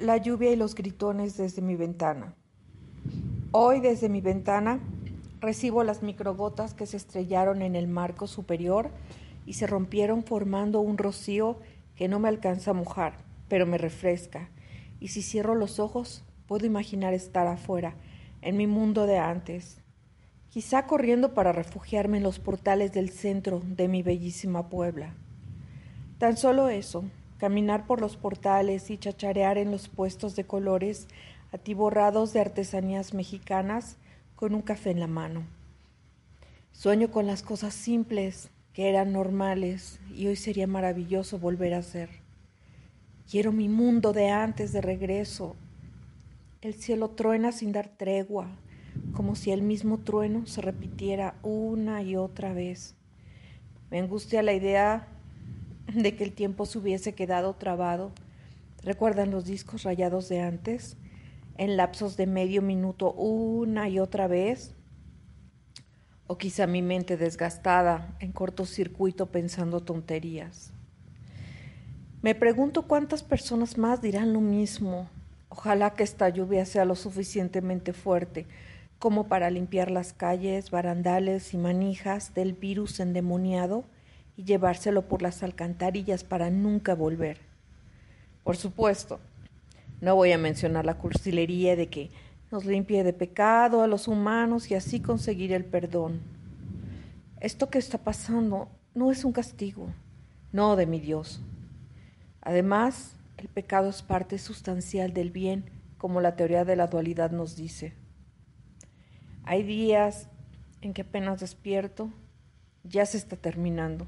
la lluvia y los gritones desde mi ventana. Hoy desde mi ventana recibo las microgotas que se estrellaron en el marco superior y se rompieron formando un rocío que no me alcanza a mojar, pero me refresca. Y si cierro los ojos, puedo imaginar estar afuera, en mi mundo de antes, quizá corriendo para refugiarme en los portales del centro de mi bellísima Puebla. Tan solo eso, caminar por los portales y chacharear en los puestos de colores atiborrados de artesanías mexicanas con un café en la mano. Sueño con las cosas simples que eran normales y hoy sería maravilloso volver a ser. Quiero mi mundo de antes de regreso. El cielo truena sin dar tregua, como si el mismo trueno se repitiera una y otra vez. Me angustia la idea de que el tiempo se hubiese quedado trabado. ¿Recuerdan los discos rayados de antes? En lapsos de medio minuto una y otra vez. O quizá mi mente desgastada en cortocircuito pensando tonterías. Me pregunto cuántas personas más dirán lo mismo. Ojalá que esta lluvia sea lo suficientemente fuerte como para limpiar las calles, barandales y manijas del virus endemoniado y llevárselo por las alcantarillas para nunca volver. Por supuesto, no voy a mencionar la cursilería de que nos limpie de pecado a los humanos y así conseguir el perdón. Esto que está pasando no es un castigo, no de mi Dios. Además, el pecado es parte sustancial del bien, como la teoría de la dualidad nos dice. Hay días en que apenas despierto, ya se está terminando.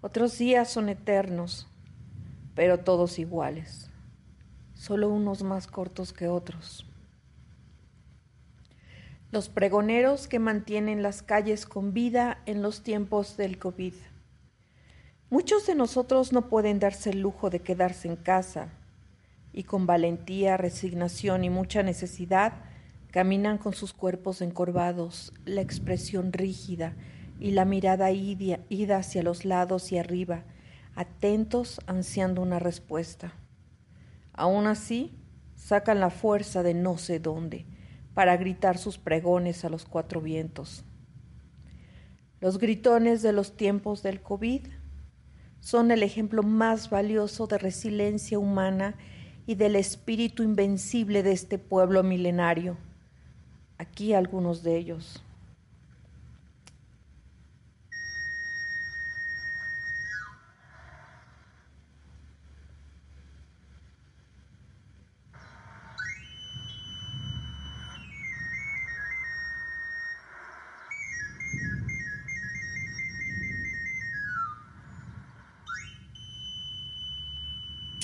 Otros días son eternos, pero todos iguales, solo unos más cortos que otros. Los pregoneros que mantienen las calles con vida en los tiempos del COVID. Muchos de nosotros no pueden darse el lujo de quedarse en casa y con valentía, resignación y mucha necesidad caminan con sus cuerpos encorvados, la expresión rígida, y la mirada ida hacia los lados y arriba, atentos ansiando una respuesta. Aún así, sacan la fuerza de no sé dónde para gritar sus pregones a los cuatro vientos. Los gritones de los tiempos del COVID son el ejemplo más valioso de resiliencia humana y del espíritu invencible de este pueblo milenario. Aquí algunos de ellos.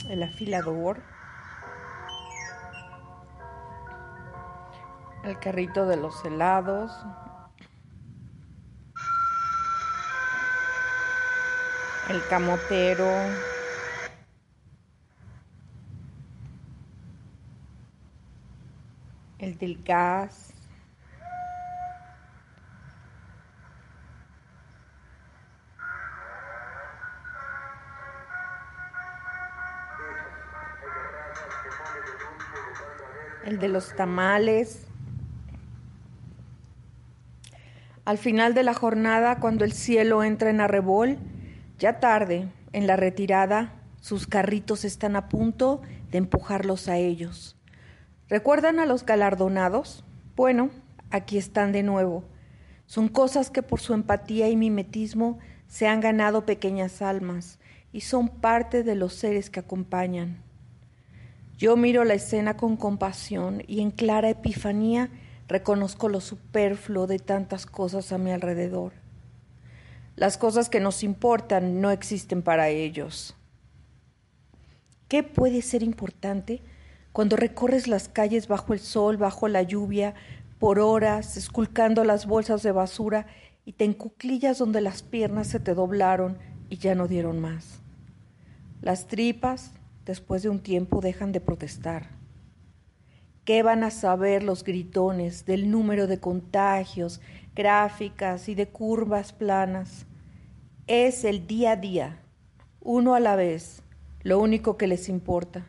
El afilador, el carrito de los helados, el camotero, el del gas, el de los tamales. Al final de la jornada, cuando el cielo entra en arrebol, ya tarde, en la retirada, sus carritos están a punto de empujarlos a ellos. ¿Recuerdan a los galardonados? Bueno, aquí están de nuevo. Son cosas que por su empatía y mimetismo se han ganado pequeñas almas y son parte de los seres que acompañan. Yo miro la escena con compasión y en clara epifanía reconozco lo superfluo de tantas cosas a mi alrededor. Las cosas que nos importan no existen para ellos. ¿Qué puede ser importante cuando recorres las calles bajo el sol, bajo la lluvia, por horas, esculcando las bolsas de basura y te encuclillas donde las piernas se te doblaron y ya no dieron más? Las tripas, después de un tiempo dejan de protestar. ¿Qué van a saber los gritones del número de contagios, gráficas y de curvas planas? Es el día a día, uno a la vez, lo único que les importa.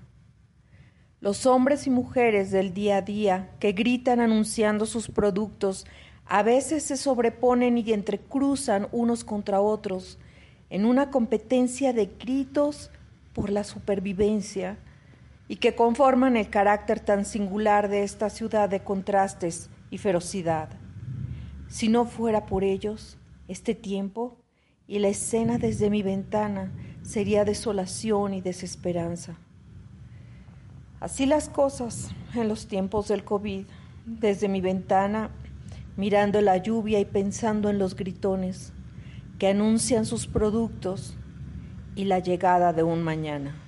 Los hombres y mujeres del día a día que gritan anunciando sus productos a veces se sobreponen y entrecruzan unos contra otros en una competencia de gritos por la supervivencia y que conforman el carácter tan singular de esta ciudad de contrastes y ferocidad. Si no fuera por ellos, este tiempo y la escena desde mi ventana sería desolación y desesperanza. Así las cosas en los tiempos del COVID, desde mi ventana, mirando la lluvia y pensando en los gritones que anuncian sus productos y la llegada de un mañana.